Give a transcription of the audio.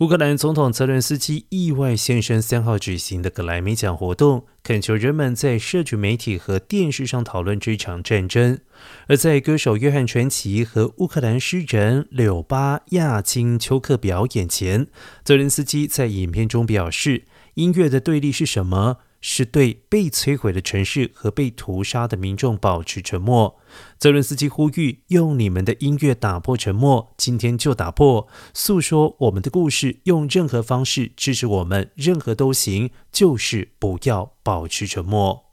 乌克兰总统泽连斯基意外现身三号举行的格莱美奖活动，恳求人们在社群媒体和电视上讨论这场战争。而在歌手约翰传奇和乌克兰诗人柳巴亚金丘克表演前，泽连斯基在影片中表示：“音乐的对立是什么？”是对被摧毁的城市和被屠杀的民众保持沉默。泽伦斯基呼吁用你们的音乐打破沉默，今天就打破，诉说我们的故事，用任何方式支持我们，任何都行，就是不要保持沉默。